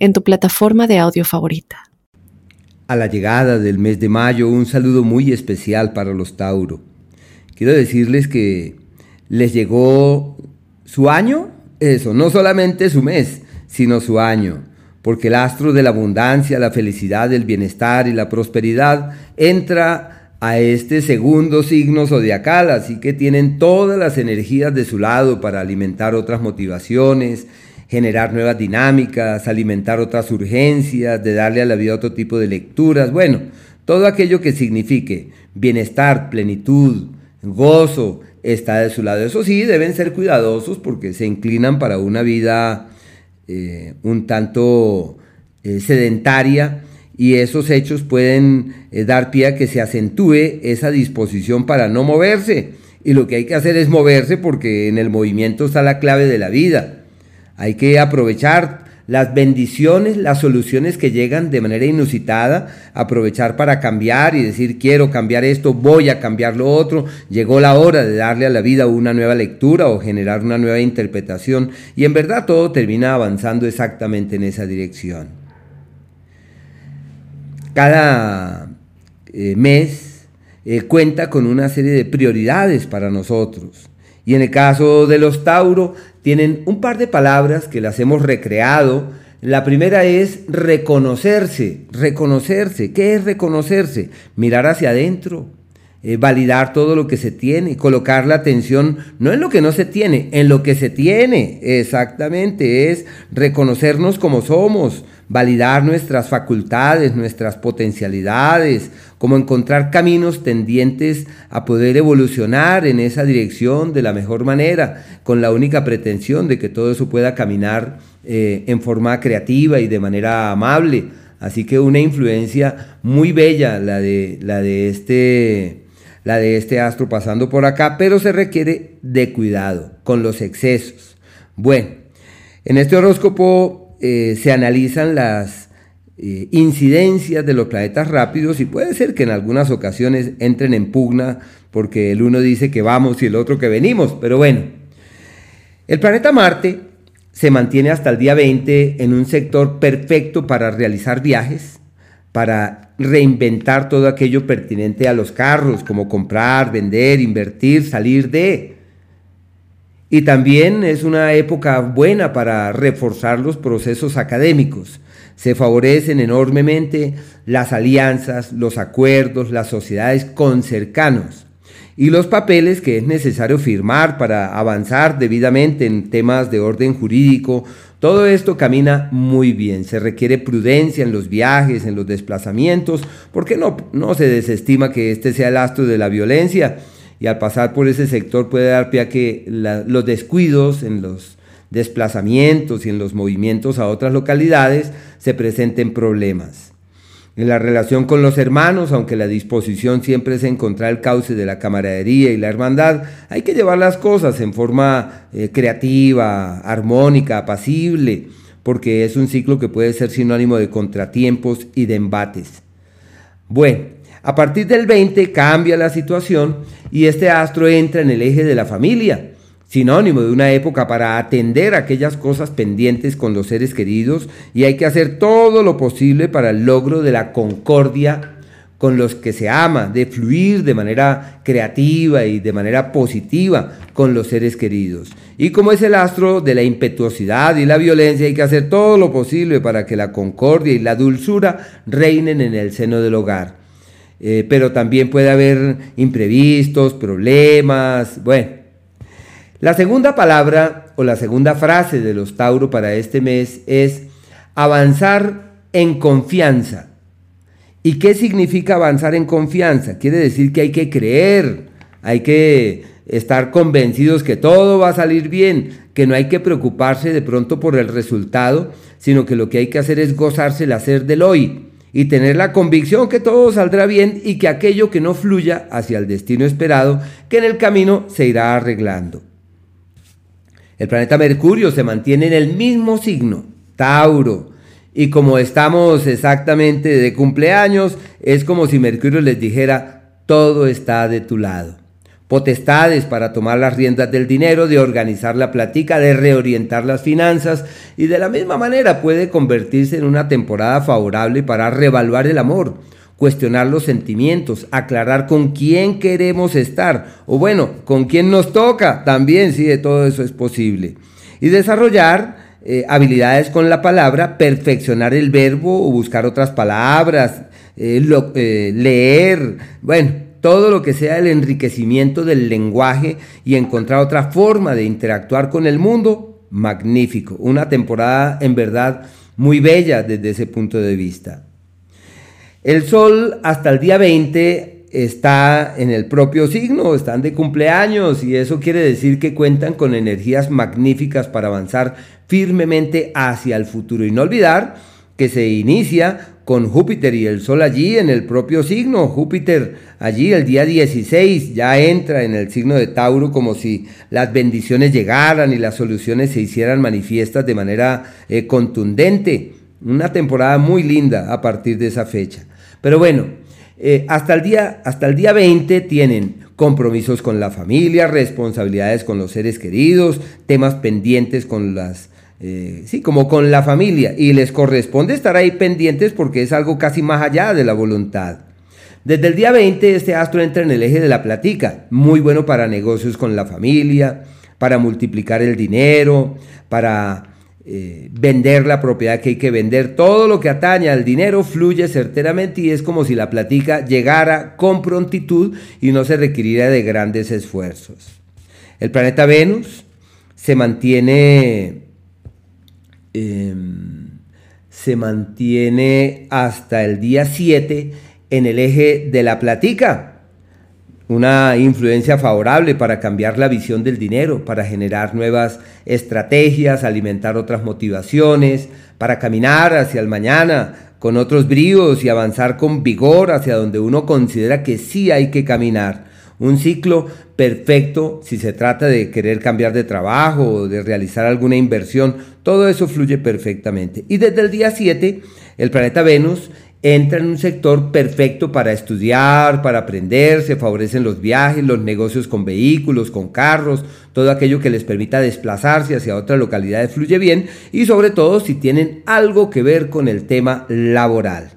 en tu plataforma de audio favorita. A la llegada del mes de mayo, un saludo muy especial para los Tauro. Quiero decirles que les llegó su año, eso, no solamente su mes, sino su año, porque el astro de la abundancia, la felicidad, el bienestar y la prosperidad entra a este segundo signo zodiacal, así que tienen todas las energías de su lado para alimentar otras motivaciones, generar nuevas dinámicas, alimentar otras urgencias, de darle a la vida otro tipo de lecturas, bueno, todo aquello que signifique bienestar, plenitud, gozo, está de su lado. Eso sí, deben ser cuidadosos porque se inclinan para una vida eh, un tanto eh, sedentaria y esos hechos pueden eh, dar pie a que se acentúe esa disposición para no moverse. Y lo que hay que hacer es moverse porque en el movimiento está la clave de la vida. Hay que aprovechar las bendiciones, las soluciones que llegan de manera inusitada, aprovechar para cambiar y decir quiero cambiar esto, voy a cambiar lo otro, llegó la hora de darle a la vida una nueva lectura o generar una nueva interpretación y en verdad todo termina avanzando exactamente en esa dirección. Cada eh, mes eh, cuenta con una serie de prioridades para nosotros. Y en el caso de los Tauro, tienen un par de palabras que las hemos recreado. La primera es reconocerse, reconocerse. ¿Qué es reconocerse? Mirar hacia adentro, eh, validar todo lo que se tiene, colocar la atención no en lo que no se tiene, en lo que se tiene. Exactamente, es reconocernos como somos, validar nuestras facultades, nuestras potencialidades, como encontrar caminos tendientes a poder evolucionar en esa dirección de la mejor manera, con la única pretensión de que todo eso pueda caminar eh, en forma creativa y de manera amable. Así que una influencia muy bella la de, la de, este, la de este astro pasando por acá, pero se requiere de cuidado con los excesos. Bueno, en este horóscopo eh, se analizan las eh, incidencias de los planetas rápidos y puede ser que en algunas ocasiones entren en pugna porque el uno dice que vamos y el otro que venimos, pero bueno. El planeta Marte se mantiene hasta el día 20 en un sector perfecto para realizar viajes, para reinventar todo aquello pertinente a los carros, como comprar, vender, invertir, salir de. Y también es una época buena para reforzar los procesos académicos. Se favorecen enormemente las alianzas, los acuerdos, las sociedades con cercanos y los papeles que es necesario firmar para avanzar debidamente en temas de orden jurídico. Todo esto camina muy bien. Se requiere prudencia en los viajes, en los desplazamientos, porque no, no se desestima que este sea el astro de la violencia y al pasar por ese sector puede dar pie a que los descuidos en los desplazamientos y en los movimientos a otras localidades se presenten problemas. En la relación con los hermanos, aunque la disposición siempre es encontrar el cauce de la camaradería y la hermandad, hay que llevar las cosas en forma eh, creativa, armónica, apacible, porque es un ciclo que puede ser sinónimo de contratiempos y de embates. Bueno, a partir del 20 cambia la situación y este astro entra en el eje de la familia, sinónimo de una época para atender aquellas cosas pendientes con los seres queridos y hay que hacer todo lo posible para el logro de la concordia con los que se ama, de fluir de manera creativa y de manera positiva con los seres queridos. Y como es el astro de la impetuosidad y la violencia, hay que hacer todo lo posible para que la concordia y la dulzura reinen en el seno del hogar. Eh, pero también puede haber imprevistos, problemas, bueno. La segunda palabra o la segunda frase de los Tauro para este mes es avanzar en confianza. ¿Y qué significa avanzar en confianza? Quiere decir que hay que creer, hay que estar convencidos que todo va a salir bien, que no hay que preocuparse de pronto por el resultado, sino que lo que hay que hacer es gozarse el hacer del hoy y tener la convicción que todo saldrá bien y que aquello que no fluya hacia el destino esperado, que en el camino se irá arreglando. El planeta Mercurio se mantiene en el mismo signo, Tauro, y como estamos exactamente de cumpleaños, es como si Mercurio les dijera, todo está de tu lado potestades para tomar las riendas del dinero, de organizar la platica, de reorientar las finanzas y de la misma manera puede convertirse en una temporada favorable para revaluar el amor, cuestionar los sentimientos, aclarar con quién queremos estar o bueno, con quién nos toca, también sí, de todo eso es posible. Y desarrollar eh, habilidades con la palabra, perfeccionar el verbo o buscar otras palabras, eh, eh, leer, bueno, todo lo que sea el enriquecimiento del lenguaje y encontrar otra forma de interactuar con el mundo, magnífico. Una temporada en verdad muy bella desde ese punto de vista. El Sol hasta el día 20 está en el propio signo, están de cumpleaños y eso quiere decir que cuentan con energías magníficas para avanzar firmemente hacia el futuro y no olvidar que se inicia con Júpiter y el Sol allí en el propio signo. Júpiter allí el día 16 ya entra en el signo de Tauro como si las bendiciones llegaran y las soluciones se hicieran manifiestas de manera eh, contundente. Una temporada muy linda a partir de esa fecha. Pero bueno, eh, hasta, el día, hasta el día 20 tienen compromisos con la familia, responsabilidades con los seres queridos, temas pendientes con las eh, sí, como con la familia, y les corresponde estar ahí pendientes porque es algo casi más allá de la voluntad. Desde el día 20 este astro entra en el eje de la platica, muy bueno para negocios con la familia, para multiplicar el dinero, para eh, vender la propiedad que hay que vender, todo lo que atañe al dinero fluye certeramente y es como si la platica llegara con prontitud y no se requiriera de grandes esfuerzos. El planeta Venus se mantiene Em, se mantiene hasta el día 7 en el eje de la platica. Una influencia favorable para cambiar la visión del dinero, para generar nuevas estrategias, alimentar otras motivaciones, para caminar hacia el mañana con otros bríos y avanzar con vigor hacia donde uno considera que sí hay que caminar. Un ciclo perfecto si se trata de querer cambiar de trabajo o de realizar alguna inversión. Todo eso fluye perfectamente. Y desde el día 7, el planeta Venus entra en un sector perfecto para estudiar, para aprender, se favorecen los viajes, los negocios con vehículos, con carros, todo aquello que les permita desplazarse hacia otras localidades fluye bien y sobre todo si tienen algo que ver con el tema laboral.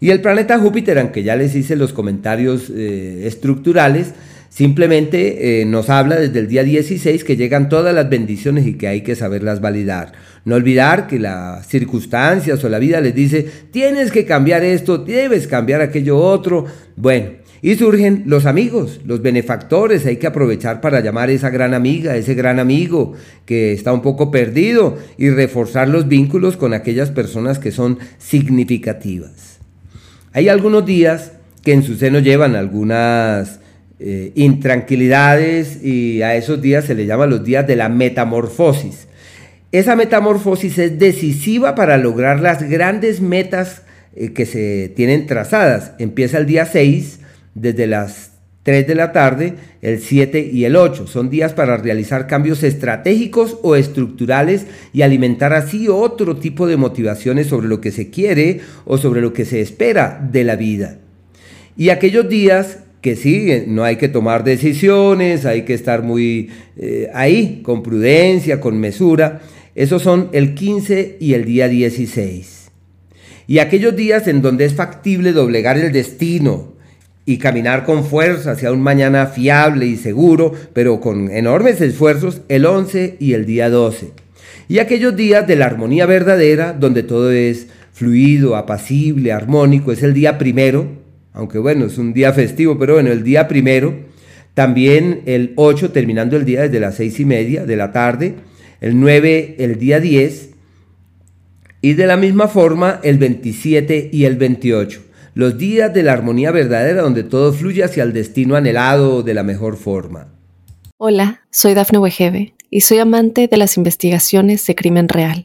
Y el planeta Júpiter, aunque ya les hice los comentarios eh, estructurales, simplemente eh, nos habla desde el día 16 que llegan todas las bendiciones y que hay que saberlas validar. No olvidar que las circunstancias o la vida les dice, tienes que cambiar esto, debes cambiar aquello otro. Bueno, y surgen los amigos, los benefactores, hay que aprovechar para llamar a esa gran amiga, ese gran amigo que está un poco perdido y reforzar los vínculos con aquellas personas que son significativas. Hay algunos días que en su seno llevan algunas eh, intranquilidades y a esos días se les llama los días de la metamorfosis. Esa metamorfosis es decisiva para lograr las grandes metas eh, que se tienen trazadas. Empieza el día 6 desde las 3 de la tarde, el 7 y el 8. Son días para realizar cambios estratégicos o estructurales y alimentar así otro tipo de motivaciones sobre lo que se quiere o sobre lo que se espera de la vida. Y aquellos días que sí, no hay que tomar decisiones, hay que estar muy eh, ahí, con prudencia, con mesura, esos son el 15 y el día 16. Y aquellos días en donde es factible doblegar el destino, y caminar con fuerza hacia un mañana fiable y seguro, pero con enormes esfuerzos, el 11 y el día 12. Y aquellos días de la armonía verdadera, donde todo es fluido, apacible, armónico, es el día primero, aunque bueno, es un día festivo, pero bueno, el día primero, también el 8 terminando el día desde las 6 y media de la tarde, el 9 el día 10, y de la misma forma el 27 y el 28 los días de la armonía verdadera donde todo fluye hacia el destino anhelado de la mejor forma. Hola, soy Dafne Wegebe y soy amante de las investigaciones de crimen real.